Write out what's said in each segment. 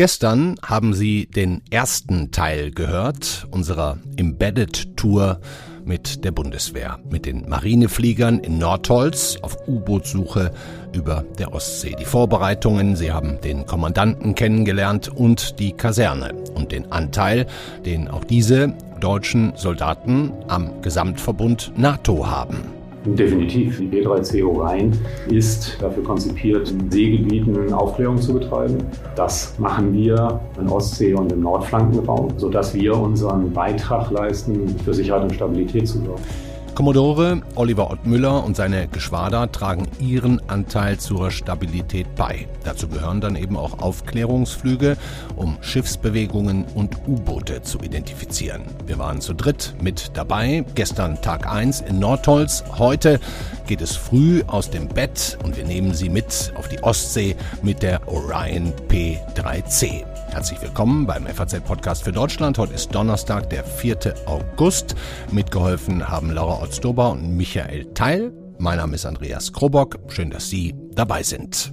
Gestern haben Sie den ersten Teil gehört unserer Embedded Tour mit der Bundeswehr, mit den Marinefliegern in Nordholz auf U-Bootsuche über der Ostsee. Die Vorbereitungen, Sie haben den Kommandanten kennengelernt und die Kaserne und den Anteil, den auch diese deutschen Soldaten am Gesamtverbund NATO haben. Definitiv. Die B3C Orion ist dafür konzipiert, in Seegebieten Aufklärung zu betreiben. Das machen wir in Ostsee und im Nordflankenraum, sodass wir unseren Beitrag leisten, für Sicherheit und Stabilität zu sorgen. Kommodore Oliver Ottmüller und seine Geschwader tragen ihren Anteil zur Stabilität bei. Dazu gehören dann eben auch Aufklärungsflüge, um Schiffsbewegungen und U-Boote zu identifizieren. Wir waren zu dritt mit dabei. Gestern Tag 1 in Nordholz. Heute geht es früh aus dem Bett und wir nehmen Sie mit auf die Ostsee mit der Orion P3C. Herzlich willkommen beim FAZ-Podcast für Deutschland. Heute ist Donnerstag, der 4. August. Mitgeholfen haben Laura Otzdober und Michael Teil. Mein Name ist Andreas Krobock. Schön, dass Sie dabei sind.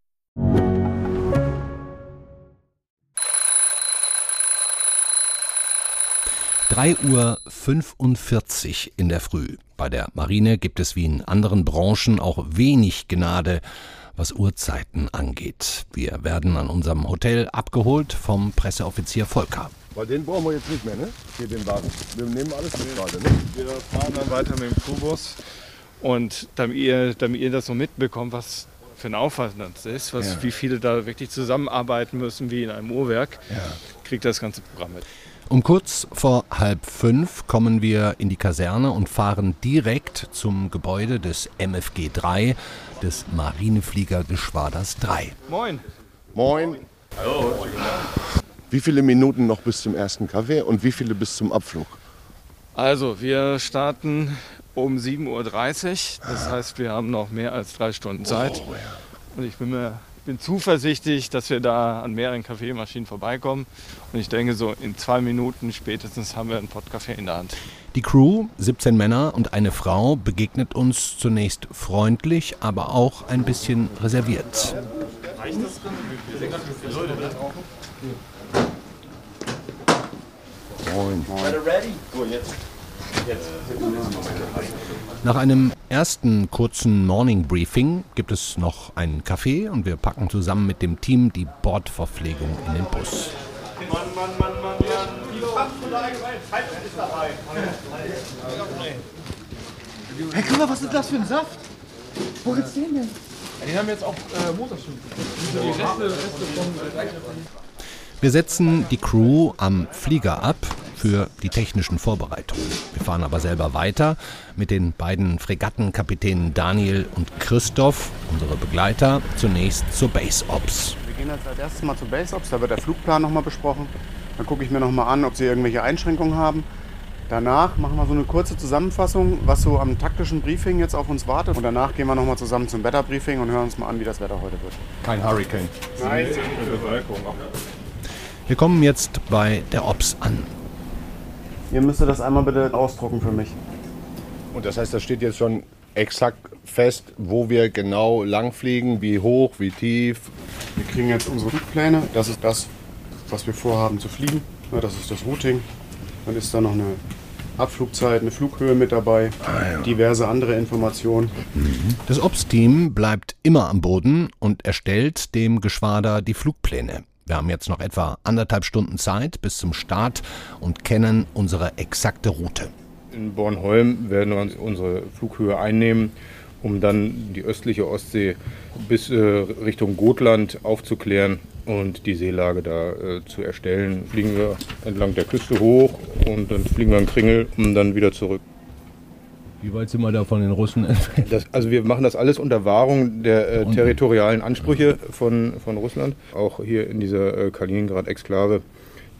Drei Uhr fünfundvierzig in der Früh. Bei der Marine gibt es wie in anderen Branchen auch wenig Gnade, was Uhrzeiten angeht. Wir werden an unserem Hotel abgeholt vom Presseoffizier Volker. Weil den brauchen wir jetzt nicht mehr, ne? Hier den Wagen. Wir nehmen alles mit gerade, ne? Wir fahren dann weiter mit dem Crewbus. Und damit ihr, damit ihr das so mitbekommt, was für ein Aufwand das ist, was, Ja. wie viele da wirklich zusammenarbeiten müssen wie in einem Uhrwerk, kriegt das ganze Programm mit. Um kurz vor halb fünf kommen wir in die Kaserne und fahren direkt zum Gebäude des MFG 3, des Marinefliegergeschwaders 3. Moin! Moin. Hallo. Wie viele Minuten noch bis zum ersten Kaffee und wie viele bis zum Abflug? Also, wir starten um 7.30 Uhr. Das heißt, wir haben noch mehr als drei Stunden Zeit. Und ich bin mir bin zuversichtlich, dass wir da an mehreren Kaffeemaschinen vorbeikommen. Und ich denke, so in zwei Minuten spätestens haben wir einen Pott Kaffee in der Hand. Die Crew, 17 Männer und eine Frau, begegnet uns zunächst freundlich, aber auch ein bisschen reserviert. Moin. Nach einem ersten kurzen Morning Briefing gibt es noch einen Kaffee und wir packen zusammen mit dem Team die Bordverpflegung in den Bus. Hey, guck mal, was ist das für ein Saft? Wo gibt's den denn? Die haben jetzt auch äh, Motorstunden. Die Reste, Reste von. Wir setzen die Crew am Flieger ab für die technischen Vorbereitungen. Wir fahren aber selber weiter mit den beiden Fregattenkapitänen Daniel und Christoph, unsere Begleiter, zunächst zur Base Ops. Wir gehen jetzt als erstes mal zur Base Ops, da wird der Flugplan nochmal besprochen. Dann gucke ich mir nochmal an, ob sie irgendwelche Einschränkungen haben. Danach machen wir so eine kurze Zusammenfassung, was so am taktischen Briefing jetzt auf uns wartet. Und danach gehen wir nochmal zusammen zum Wetterbriefing und hören uns mal an, wie das Wetter heute wird. Kein Hurricane. Wir kommen jetzt bei der Ops an. Ihr müsstet das einmal bitte ausdrucken für mich. Und das heißt, das steht jetzt schon exakt fest, wo wir genau langfliegen, wie hoch, wie tief. Wir kriegen jetzt unsere Flugpläne. Das ist das, was wir vorhaben zu fliegen. Ja, Das ist das Routing. Dann ist da noch eine Abflugzeit, eine Flughöhe mit dabei, diverse andere Informationen. Das Ops-Team bleibt immer am Boden und erstellt dem Geschwader die Flugpläne. Wir haben jetzt noch etwa anderthalb Stunden Zeit bis zum Start und kennen unsere exakte Route. In Bornholm werden wir uns unsere Flughöhe einnehmen, um dann die östliche Ostsee bis äh, Richtung Gotland aufzuklären und die Seelage da äh, zu erstellen. Fliegen wir entlang der Küste hoch und dann fliegen wir in Kringel und dann wieder zurück. Wie weit sind wir da von den Russen entfernt? Das, also wir machen das alles unter Wahrung der äh, territorialen Ansprüche von, von Russland. Auch hier in dieser äh, Kaliningrad-Exklave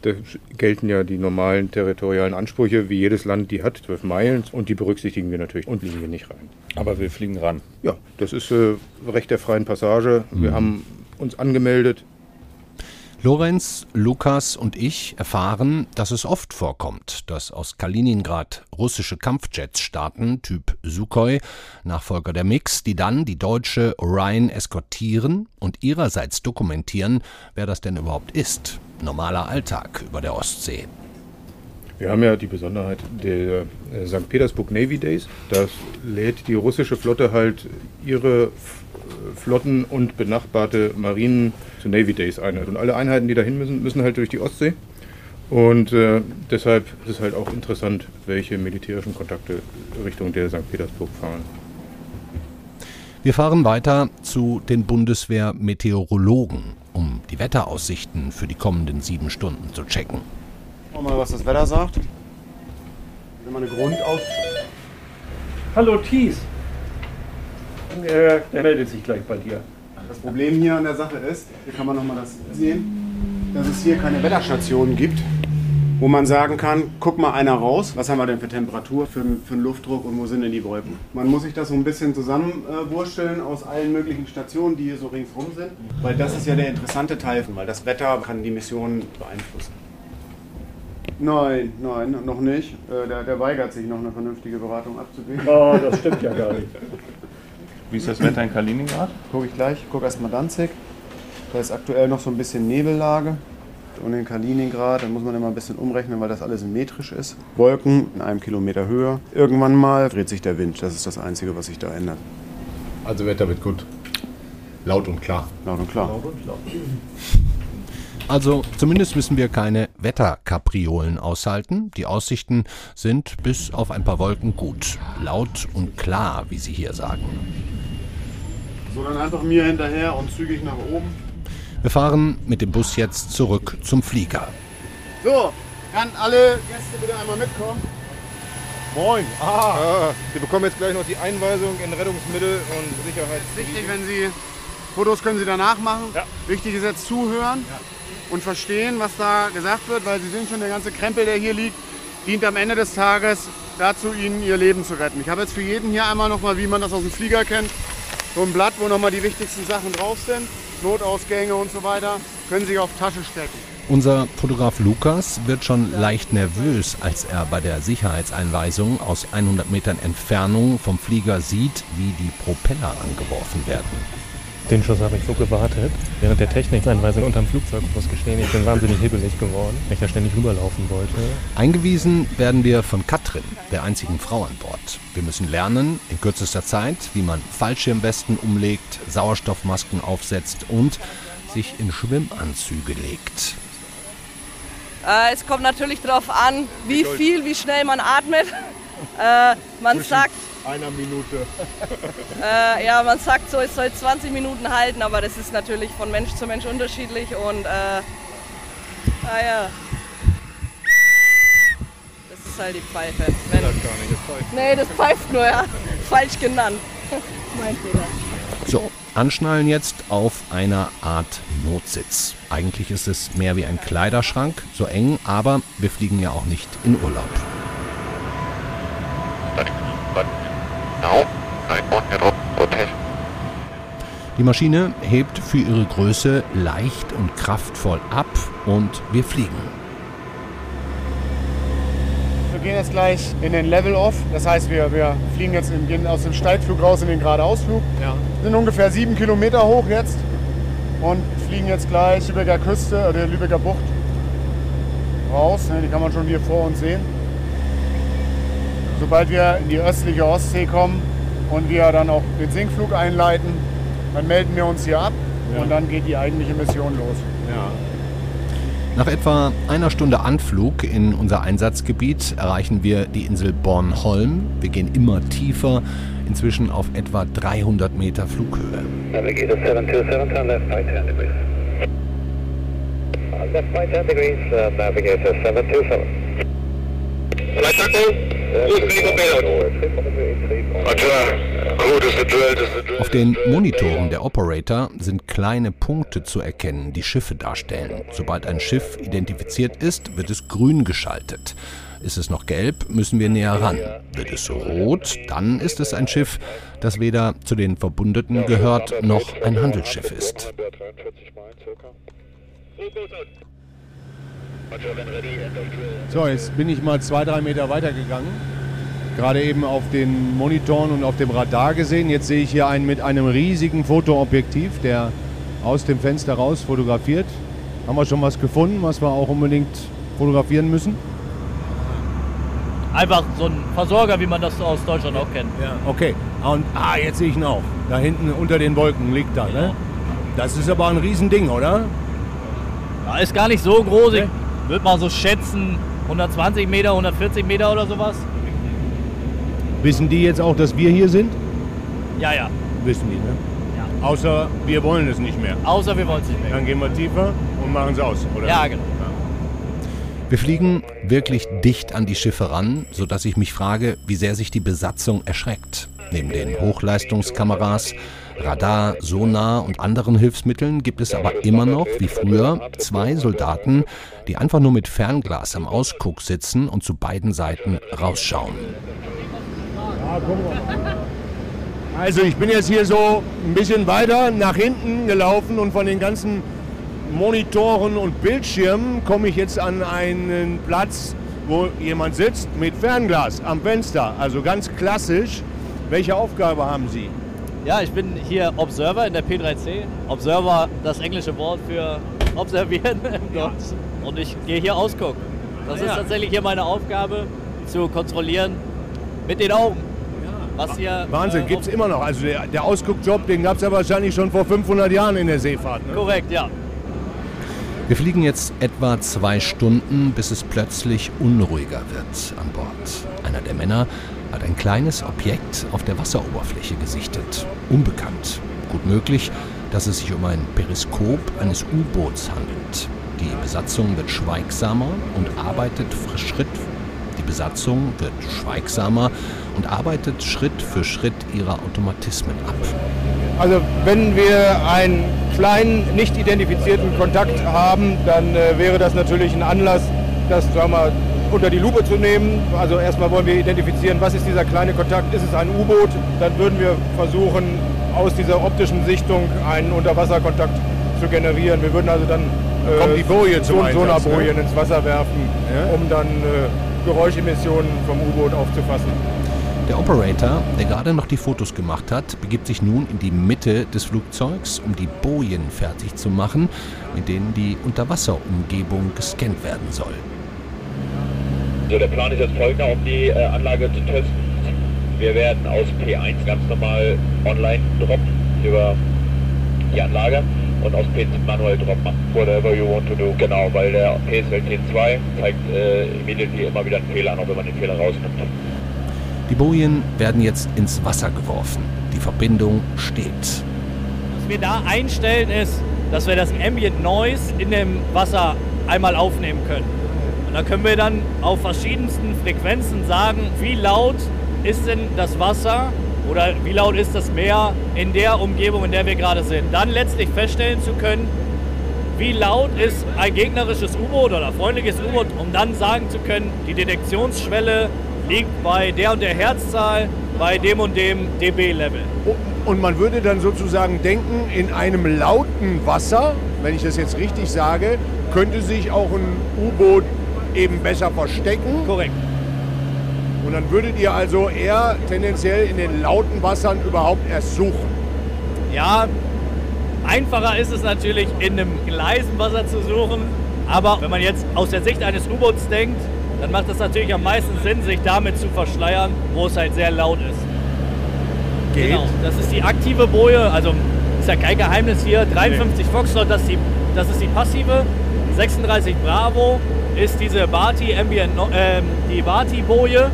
da gelten ja die normalen territorialen Ansprüche, wie jedes Land die hat, 12 Meilen. Und die berücksichtigen wir natürlich und liegen wir nicht rein. Aber wir fliegen ran. Ja, das ist äh, Recht der freien Passage. Wir Mhm. haben uns angemeldet. Lorenz, Lukas und ich erfahren, dass es oft vorkommt, dass aus Kaliningrad russische Kampfjets starten, Typ Sukhoi, Nachfolger der MiX, die dann die deutsche Orion eskortieren und ihrerseits dokumentieren, wer das denn überhaupt ist. Normaler Alltag über der Ostsee. Wir haben ja die Besonderheit der äh, St. Petersburg Navy Days. Da lädt die russische Flotte halt ihre F- Flotten und benachbarte Marinen zu Navy Days ein. Und alle Einheiten, die dahin müssen, müssen halt durch die Ostsee. Und äh, deshalb ist es halt auch interessant, welche militärischen Kontakte Richtung der St. Petersburg fahren. Wir fahren weiter zu den Bundeswehr-Meteorologen, um die Wetteraussichten für die kommenden sieben Stunden zu checken. Wir mal, was das Wetter sagt. Wenn man eine Grundaus. Hallo Thies. Äh, der meldet sich gleich bei dir. Das Problem hier an der Sache ist, hier kann man nochmal das sehen, dass es hier keine Wetterstationen gibt, wo man sagen kann, guck mal einer raus, was haben wir denn für Temperatur, für, für einen Luftdruck und wo sind denn die Wolken. Man muss sich das so ein bisschen zusammenwursteln aus allen möglichen Stationen, die hier so ringsrum sind, weil das ist ja der interessante Teil, weil das Wetter kann die Mission beeinflussen. Nein, nein, noch nicht. Äh, Der, der weigert sich, noch eine vernünftige Beratung abzugeben. Oh, das stimmt ja gar nicht. Wie ist das Wetter in Kaliningrad? Gucke ich gleich. Guck erstmal Danzig. Da ist aktuell noch so ein bisschen Nebellage. Und in Kaliningrad, da muss man immer ein bisschen umrechnen, weil das alles metrisch ist. Wolken in einem Kilometer Höhe. Irgendwann mal dreht sich der Wind. Das ist das Einzige, was sich da ändert. Also Wetter wird gut. Laut und klar. Laut und klar. Also zumindest müssen wir keine Wetterkapriolen aushalten. Die Aussichten sind bis auf ein paar Wolken gut. Laut und klar, wie Sie hier sagen. So, dann einfach mir hinterher und zügig nach oben. Wir fahren mit dem Bus jetzt zurück zum Flieger. So, kann alle Gäste bitte einmal mitkommen? Moin! Ah, wir bekommen jetzt gleich noch die Einweisung in Rettungsmittel und Sicherheit. Wichtig, wenn Sie Fotos können Sie danach machen. Wichtig ist jetzt zuhören und verstehen, was da gesagt wird, weil Sie sehen schon, der ganze Krempel, der hier liegt, dient am Ende des Tages dazu, Ihnen Ihr Leben zu retten. Ich habe jetzt für jeden hier einmal nochmal, wie man das aus dem Flieger kennt, so ein Blatt, wo nochmal die wichtigsten Sachen drauf sind. Notausgänge und so weiter. Können Sie auf Tasche stecken. Unser Fotograf Lukas wird schon leicht nervös, als er bei der Sicherheitseinweisung aus 100 Metern Entfernung vom Flieger sieht, wie die Propeller angeworfen werden. Den Schuss habe ich so gewartet. Während der Technikeinweisung unterm Flugzeug muss gestehen, ich bin wahnsinnig hibbelig geworden, weil ich da ständig rüberlaufen wollte. Eingewiesen werden wir von Katrin, der einzigen Frau an Bord. Wir müssen lernen, in kürzester Zeit, wie man Fallschirmwesten umlegt, Sauerstoffmasken aufsetzt und sich in Schwimmanzüge legt. Äh, es kommt natürlich darauf an, wie viel, wie schnell man atmet. Äh, man sagt, Einer Minute. äh, ja, man sagt so, es soll 20 Minuten halten, aber das ist natürlich von Mensch zu Mensch unterschiedlich und äh, naja. Das ist halt die Pfeife. Wenn, Das gar nicht, das pfeift. nee, das pfeift nur, ja. Falsch genannt. mein Fehler. So, anschnallen jetzt auf einer Art Notsitz. Eigentlich ist es mehr wie ein Kleiderschrank, so eng, aber wir fliegen ja auch nicht in Urlaub. Die Maschine hebt für ihre Größe leicht und kraftvoll ab und wir fliegen. Wir gehen jetzt gleich in den Level Off. Das heißt, wir, wir fliegen jetzt in, gehen aus dem Steigflug raus in den Geradeausflug. Ja. Sind ungefähr sieben Kilometer hoch jetzt und fliegen jetzt gleich Lübecker Küste oder Lübecker Bucht raus. ne, Die kann man schon hier vor uns sehen. Sobald wir in die östliche Ostsee kommen und wir dann auch den Sinkflug einleiten, dann melden wir uns hier ab und dann geht die eigentliche Mission los. Nach etwa einer Stunde Anflug in unser Einsatzgebiet erreichen wir die Insel Bornholm. Wir gehen immer tiefer, inzwischen auf etwa 300 Meter Flughöhe. Navigator 727, turn left by 10 degrees. Left by 10 degrees, uh, Navigator 727. Flight. Auf den Monitoren der Operator sind kleine Punkte zu erkennen, die Schiffe darstellen. Sobald ein Schiff identifiziert ist, wird es grün geschaltet. Ist es noch gelb, müssen wir näher ran. Wird es rot, dann ist es ein Schiff, das weder zu den Verbündeten gehört noch ein Handelsschiff ist. So, jetzt bin ich mal zwei, drei Meter weiter gegangen. Gerade eben auf den Monitoren und auf dem Radar gesehen. Jetzt sehe ich hier einen mit einem riesigen Fotoobjektiv, der aus dem Fenster raus fotografiert. Haben wir schon was gefunden, was wir auch unbedingt fotografieren müssen? Einfach so ein Versorger, wie man das aus Deutschland auch kennt. Ja. Okay. Und, ah, jetzt sehe ich ihn auch. Da hinten unter den Wolken liegt er. Ne? Das ist aber ein Riesending, oder? Ja, ist gar nicht so groß. Ich würde mal so schätzen, 120 Meter, 140 Meter oder sowas. Wissen die jetzt auch, dass wir hier sind? Ja, ja. Wissen die, ne? Ja. Außer wir wollen es nicht mehr. Außer wir wollen es nicht mehr. Dann gehen wir tiefer und machen es aus, oder? Ja, genau. Wir fliegen wirklich dicht an die Schiffe ran, sodass ich mich frage, wie sehr sich die Besatzung erschreckt. Neben den Hochleistungskameras, Radar, Sonar und anderen Hilfsmitteln gibt es aber immer noch, wie früher, zwei Soldaten, die einfach nur mit Fernglas am Ausguck sitzen und zu beiden Seiten rausschauen. Also ich bin jetzt hier so ein bisschen weiter nach hinten gelaufen und von den ganzen Monitoren und Bildschirmen komme ich jetzt an einen Platz, wo jemand sitzt mit Fernglas am Fenster. Also ganz klassisch. Welche Aufgabe haben Sie? Ja, ich bin hier Observer in der P3C. Observer, das englische Wort für observieren im Deutsch. Und ich gehe hier ausgucken. Das Ah, ist ja. tatsächlich hier meine Aufgabe, zu kontrollieren mit den Augen. Was hier, Wahnsinn, äh, gibt es immer noch. Also der, der Ausguckjob, den gab es ja wahrscheinlich schon vor 500 Jahren in der Seefahrt. Ne? Korrekt, ja. Wir fliegen jetzt etwa zwei Stunden, bis es plötzlich unruhiger wird an Bord. Einer der Männer hat ein kleines Objekt auf der Wasseroberfläche gesichtet. Unbekannt. Gut möglich, dass es sich um ein Periskop eines U-Boots handelt. Die Besatzung wird schweigsamer und arbeitet Schritt. Die Besatzung wird schweigsamer und arbeitet Schritt für Schritt ihre Automatismen ab. Also wenn wir einen kleinen, nicht identifizierten Kontakt haben, dann äh, wäre das natürlich ein Anlass, das sagen wir, unter die Lupe zu nehmen. Also erstmal wollen wir identifizieren, was ist dieser kleine Kontakt, ist es ein U-Boot? Dann würden wir versuchen, aus dieser optischen Sichtung einen Unterwasserkontakt zu generieren. Wir würden also dann äh, die Boje zum so, Sonarbojen ne? ins Wasser werfen, Ja. um dann äh, Geräuschemissionen vom U-Boot aufzufassen. Der Operator, der gerade noch die Fotos gemacht hat, begibt sich nun in die Mitte des Flugzeugs, um die Bojen fertig zu machen, mit denen die Unterwasserumgebung gescannt werden soll. So, der Plan ist jetzt folgender, um die äh, Anlage zu testen. Wir werden aus P1 ganz normal online droppen über die Anlage und aus P2 manuell droppen. Whatever you want to do. Genau, weil der PSL T2 zeigt äh, immediately immer wieder einen Fehler an, auch wenn man den Fehler rausnimmt. Die Bojen werden jetzt ins Wasser geworfen. Die Verbindung steht. Was wir da einstellen ist, dass wir das Ambient Noise in dem Wasser einmal aufnehmen können. Und dann können wir dann auf verschiedensten Frequenzen sagen, wie laut ist denn das Wasser oder wie laut ist das Meer in der Umgebung, in der wir gerade sind. Dann letztlich feststellen zu können, wie laut ist ein gegnerisches U-Boot oder freundliches U-Boot, um dann sagen zu können, die Detektionsschwelle liegt bei der und der Herzzahl, bei dem und dem dB-Level. Und man würde dann sozusagen denken, in einem lauten Wasser, wenn ich das jetzt richtig sage, könnte sich auch ein U-Boot eben besser verstecken. Korrekt. Und dann würdet ihr also eher tendenziell in den lauten Wassern überhaupt erst suchen. Ja, einfacher ist es natürlich, in einem leisen Wasser zu suchen. Aber wenn man jetzt aus der Sicht eines U-Boots denkt, dann macht es natürlich am meisten Sinn, sich damit zu verschleiern, wo es halt sehr laut ist. Geht. Genau, das ist die aktive Boje, also ist ja kein Geheimnis hier. 53 Foxtrot, das ist die, das ist die passive. 36 Bravo ist diese Barty Ambient, ähm, die Barty Boje.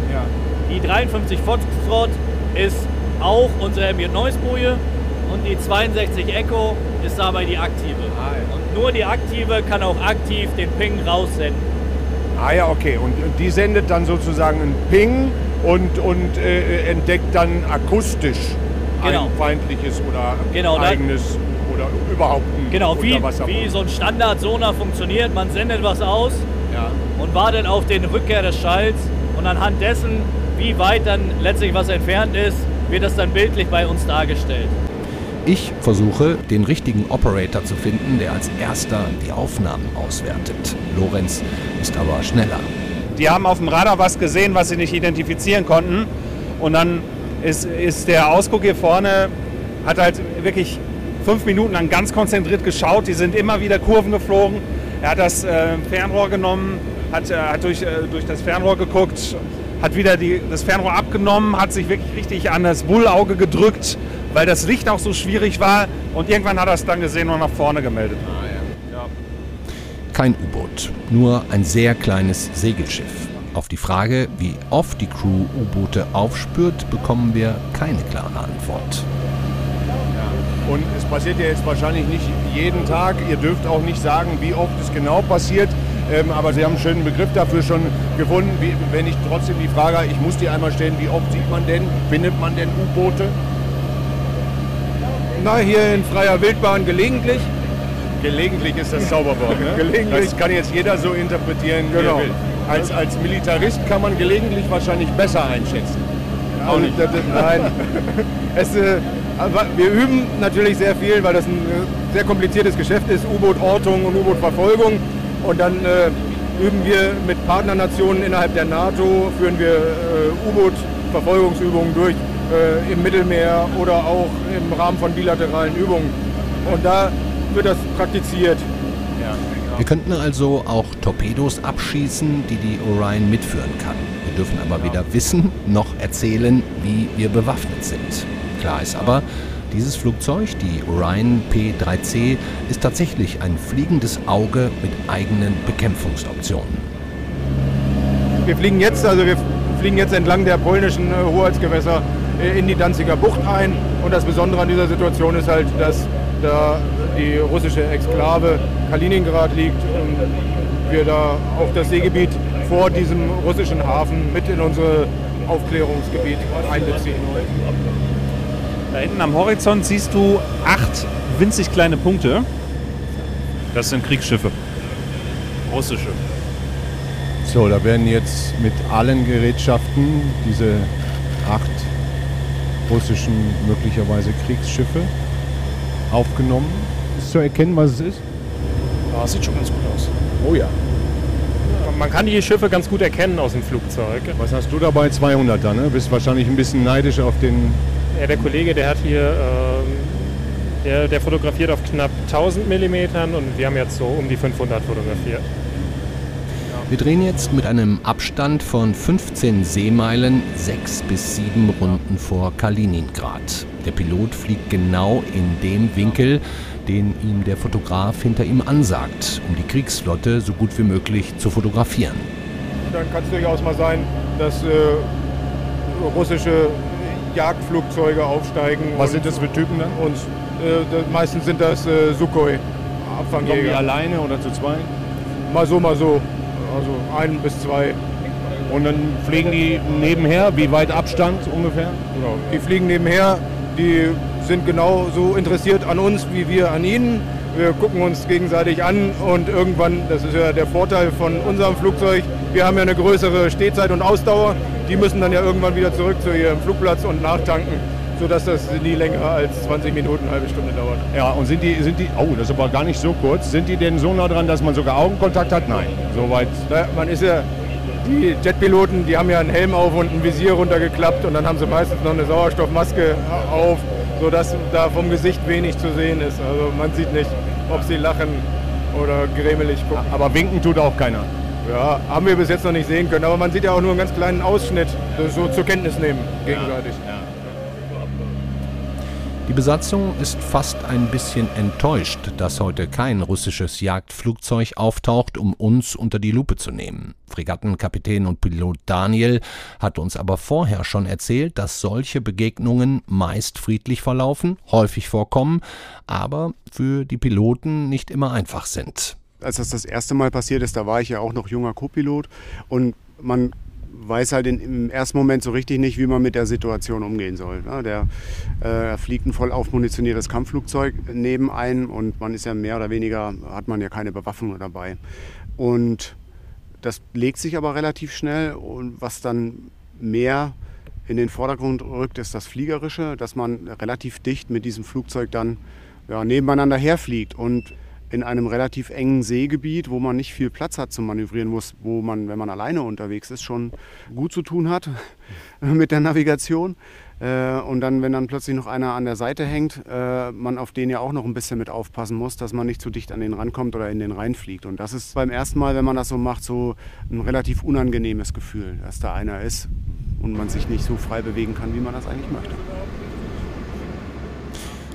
Die 53 Foxtrot ist auch unsere Ambient Noise Boje. Und die 62 Echo ist dabei die aktive. Und nur die aktive kann auch aktiv den Ping raussenden. Ah ja, okay. Und, die sendet dann sozusagen einen Ping und, und äh, entdeckt dann akustisch Genau. ein feindliches oder Genau, eigenes oder überhaupt ein Genau, wie, wie so ein Standard-Sonar funktioniert. Man sendet was aus und wartet auf den Rückkehr des Schalls. Und anhand dessen, wie weit dann letztlich was entfernt ist, wird das dann bildlich bei uns dargestellt. Ich versuche, den richtigen Operator zu finden, der als erster die Aufnahmen auswertet. Lorenz ist aber schneller. Die haben auf dem Radar was gesehen, was sie nicht identifizieren konnten. Und dann ist, ist der Ausguck hier vorne, hat halt wirklich fünf Minuten lang ganz konzentriert geschaut. Die sind immer wieder Kurven geflogen. Er hat das äh, Fernrohr genommen, hat, äh, hat durch, äh, durch das Fernrohr geguckt, hat wieder die, das Fernrohr abgenommen, hat sich wirklich richtig an das Bullauge gedrückt, weil das Licht auch so schwierig war. Und irgendwann hat er es dann gesehen und nach vorne gemeldet. Kein U-Boot, nur ein sehr kleines Segelschiff. Auf die Frage, wie oft die Crew U-Boote aufspürt, bekommen wir keine klare Antwort. Und es passiert ja jetzt wahrscheinlich nicht jeden Tag. Ihr dürft auch nicht sagen, wie oft es genau passiert. Ähm, aber Sie haben einen schönen Begriff dafür schon gefunden. Wie, wenn ich trotzdem die Frage, ich muss die einmal stellen, wie oft sieht man denn, findet man denn U-Boote? Na, hier in freier Wildbahn gelegentlich. Gelegentlich ist das Zauberwort. Ne? Gelegentlich. Das kann jetzt jeder so interpretieren, wie Genau. er will. Als, als Militarist kann man gelegentlich wahrscheinlich besser einschätzen. Auch nicht. Nein. es, äh, wir üben natürlich sehr viel, weil das ein äh, sehr kompliziertes Geschäft ist, U-Boot-Ortung und U-Boot-Verfolgung. Und dann äh, üben wir mit Partnernationen innerhalb der NATO, führen wir äh, U-Boot-Verfolgungsübungen durch äh, im Mittelmeer oder auch im Rahmen von bilateralen Übungen. Und da wird das praktiziert. Wir könnten also auch Torpedos abschießen, die die Orion mitführen kann. Wir dürfen aber weder wissen noch erzählen, wie wir bewaffnet sind. Klar ist aber, dieses Flugzeug, die Orion P3C, ist tatsächlich ein fliegendes Auge mit eigenen Bekämpfungsoptionen. Wir fliegen jetzt, also wir fliegen jetzt entlang der polnischen äh, Hoheitsgewässer äh, in die Danziger Bucht ein. Und das Besondere an dieser Situation ist halt, dass da die russische Exklave Kaliningrad liegt und wir da auch das Seegebiet vor diesem russischen Hafen mit in unser Aufklärungsgebiet einbeziehen. Da hinten am Horizont siehst du acht winzig kleine Punkte. Das sind Kriegsschiffe. Russische. So, da werden jetzt mit allen Gerätschaften diese acht russischen möglicherweise Kriegsschiffe aufgenommen. Ist zu erkennen, was es ist? Ja, sieht schon ganz gut aus. Oh ja. Man kann die Schiffe ganz gut erkennen aus dem Flugzeug. Was hast du dabei? 200er, ne? Bist wahrscheinlich ein bisschen neidisch auf den... Ja, der Kollege, der hat hier, ähm, der, der fotografiert auf knapp 1000 Millimetern und wir haben jetzt so um die 500 fotografiert. Wir drehen jetzt mit einem Abstand von 15 Seemeilen sechs bis sieben Runden vor Kaliningrad. Der Pilot fliegt genau in dem Winkel, den ihm der Fotograf hinter ihm ansagt, um die Kriegsflotte so gut wie möglich zu fotografieren. Dann kann es durchaus mal sein, dass äh, russische Jagdflugzeuge aufsteigen. Was sind das für Typen dann? Und äh, meistens sind das äh, Sukhoi, Kommen die Abfangjäger. alleine oder zu zweit? Mal so, mal so. Also ein bis zwei. Und dann fliegen die nebenher, wie weit Abstand ungefähr? Genau. Die fliegen nebenher, die sind genauso interessiert an uns wie wir an ihnen. Wir gucken uns gegenseitig an und irgendwann, das ist ja der Vorteil von unserem Flugzeug, wir haben ja eine größere Stehzeit und Ausdauer. Die müssen dann ja irgendwann wieder zurück zu ihrem Flugplatz und nachtanken, sodass das nie länger als 20 Minuten, eine halbe Stunde dauert. Ja, und sind die, sind die, oh, das ist aber gar nicht so kurz. Sind die denn so nah dran, dass man sogar Augenkontakt hat? Nein, soweit. Naja, man ist ja, die Jetpiloten, die haben ja einen Helm auf und ein Visier runtergeklappt und dann haben sie meistens noch eine Sauerstoffmaske auf, sodass da vom Gesicht wenig zu sehen ist. Also man sieht nicht, ob sie lachen oder grämelig gucken. Aber winken tut auch keiner. Ja, haben wir bis jetzt noch nicht sehen können, aber man sieht ja auch nur einen ganz kleinen Ausschnitt, so zur Kenntnis nehmen gegenseitig. Die Besatzung ist fast ein bisschen enttäuscht, dass heute kein russisches Jagdflugzeug auftaucht, um uns unter die Lupe zu nehmen. Fregattenkapitän und Pilot Daniel hat uns aber vorher schon erzählt, dass solche Begegnungen meist friedlich verlaufen, häufig vorkommen, aber für die Piloten nicht immer einfach sind. als das das erste Mal passiert ist, da war ich ja auch noch junger Co-Pilot und man weiß halt in, im ersten Moment so richtig nicht, wie man mit der Situation umgehen soll. Ne? Der äh, fliegt ein voll aufmunitioniertes Kampfflugzeug neben einem und man ist ja mehr oder weniger, hat man ja keine Bewaffnung dabei. Und das legt sich aber relativ schnell und was dann mehr in den Vordergrund rückt, ist das Fliegerische, dass man relativ dicht mit diesem Flugzeug dann ja, nebeneinander herfliegt und in einem relativ engen Seegebiet, wo man nicht viel Platz hat zum Manövrieren, wo man, wenn man alleine unterwegs ist, schon gut zu tun hat mit der Navigation. Äh, und dann, wenn dann plötzlich noch einer an der Seite hängt, äh, man auf den ja auch noch ein bisschen mit aufpassen muss, dass man nicht zu dicht an den rankommt oder in den reinfliegt. Und das ist beim ersten Mal, wenn man das so macht, so ein relativ unangenehmes Gefühl, dass da einer ist und man sich nicht so frei bewegen kann, wie man das eigentlich möchte.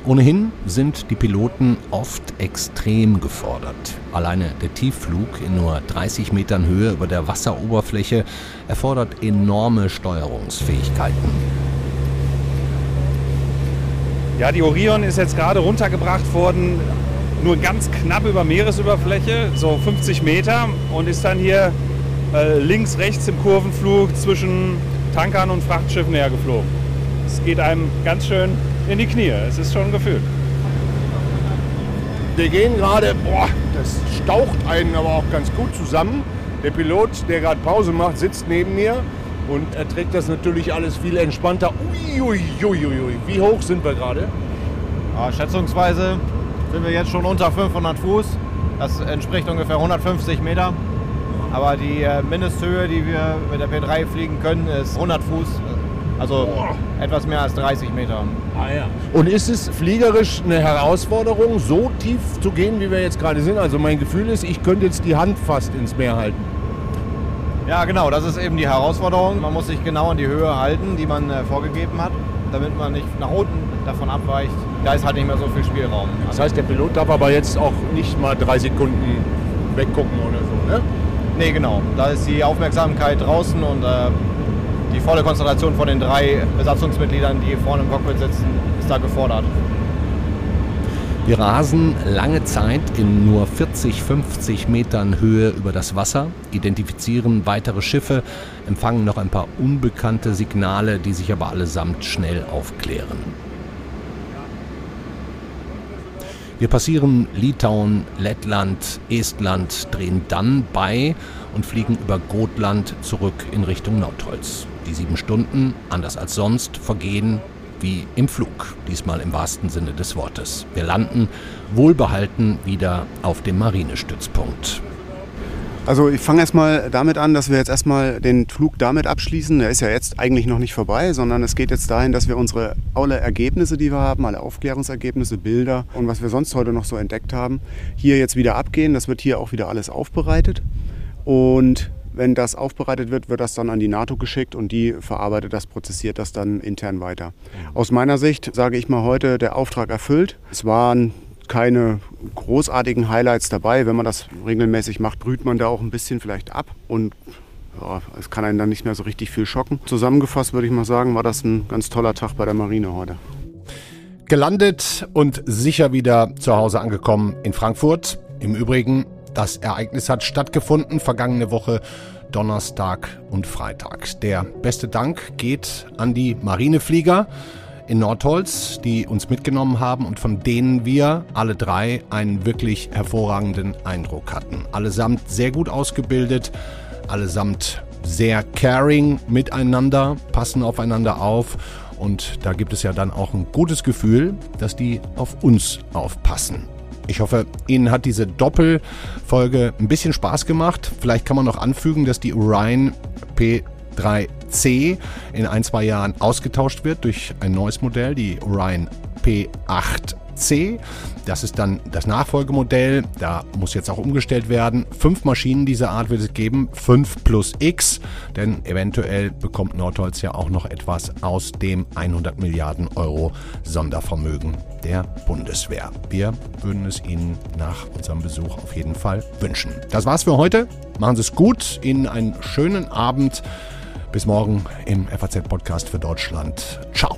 Ohnehin sind die Piloten oft extrem gefordert. Alleine der Tiefflug in nur 30 Metern Höhe über der Wasseroberfläche erfordert enorme Steuerungsfähigkeiten. Ja, die Orion ist jetzt gerade runtergebracht worden, nur ganz knapp über Meeresüberfläche, so 50 Meter, und ist dann hier äh, links, rechts im Kurvenflug zwischen Tankern und Frachtschiffen hergeflogen. Es geht einem ganz schön in die Knie. Es ist schon gefühlt. Wir gehen gerade, boah, das staucht einen aber auch ganz gut zusammen. Der Pilot, der gerade Pause macht, sitzt neben mir und er trägt das natürlich alles viel entspannter. Uiuiuiui, wie hoch sind wir gerade? Ja, schätzungsweise sind wir jetzt schon unter 500 Fuß. Das entspricht ungefähr 150 Meter. Aber die äh, Mindesthöhe, die wir mit der P3 fliegen können, ist 100 Fuß. Also etwas mehr als 30 Meter. Ah, ja. Und ist es fliegerisch eine Herausforderung, so tief zu gehen, wie wir jetzt gerade sind? Also mein Gefühl ist, ich könnte jetzt die Hand fast ins Meer halten. Ja, genau, das ist eben die Herausforderung. Man muss sich genau an die Höhe halten, die man äh, vorgegeben hat, damit man nicht nach unten davon abweicht. Da ist halt nicht mehr so viel Spielraum. Das heißt, der Pilot darf aber jetzt auch nicht mal drei Sekunden weggucken oder so, ne? Nee, genau. Da ist die Aufmerksamkeit draußen und äh, die volle Konzentration von den drei Besatzungsmitgliedern, die vorne im Cockpit sitzen, ist da gefordert. Wir rasen lange Zeit in nur 40, 50 Metern Höhe über das Wasser, identifizieren weitere Schiffe, empfangen noch ein paar unbekannte Signale, die sich aber allesamt schnell aufklären. Wir passieren Litauen, Lettland, Estland, drehen dann bei und fliegen über Gotland zurück in Richtung Nordholz. Die sieben Stunden, anders als sonst, vergehen wie im Flug, diesmal im wahrsten Sinne des Wortes. Wir landen wohlbehalten wieder auf dem Marinestützpunkt. Also ich fange erstmal damit an, dass wir jetzt erstmal den Flug damit abschließen. Der ist ja jetzt eigentlich noch nicht vorbei, sondern es geht jetzt dahin, dass wir unsere alle Ergebnisse, die wir haben, alle Aufklärungsergebnisse, Bilder und was wir sonst heute noch so entdeckt haben, hier jetzt wieder abgehen. Das wird hier auch wieder alles aufbereitet. Und wenn das aufbereitet wird, wird das dann an die NATO geschickt und die verarbeitet das, prozessiert das dann intern weiter. Aus meiner Sicht sage ich mal heute, der Auftrag erfüllt. Es waren keine großartigen Highlights dabei. Wenn man das regelmäßig macht, brüht man da auch ein bisschen vielleicht ab und ja, es kann einen dann nicht mehr so richtig viel schocken. Zusammengefasst würde ich mal sagen, war das ein ganz toller Tag bei der Marine heute. Gelandet und sicher wieder zu Hause angekommen in Frankfurt. Im Übrigen, das Ereignis hat stattgefunden vergangene Woche Donnerstag und Freitag. Der beste Dank geht an die Marineflieger in Nordholz, die uns mitgenommen haben und von denen wir alle drei einen wirklich hervorragenden Eindruck hatten. Allesamt sehr gut ausgebildet, allesamt sehr caring miteinander, passen aufeinander auf und da gibt es ja dann auch ein gutes Gefühl, dass die auf uns aufpassen. Ich hoffe, Ihnen hat diese Doppelfolge ein bisschen Spaß gemacht. Vielleicht kann man noch anfügen, dass die Orion P 3C in ein, zwei Jahren ausgetauscht wird durch ein neues Modell, die Orion P8C. Das ist dann das Nachfolgemodell. Da muss jetzt auch umgestellt werden. Fünf Maschinen dieser Art wird es geben. Fünf plus X. Denn eventuell bekommt Nordholz ja auch noch etwas aus dem 100 Milliarden Euro Sondervermögen der Bundeswehr. Wir würden es Ihnen nach unserem Besuch auf jeden Fall wünschen. Das war's für heute. Machen Sie es gut. Ihnen einen schönen Abend. Bis morgen im FAZ-Podcast für Deutschland. Ciao.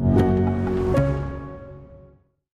you.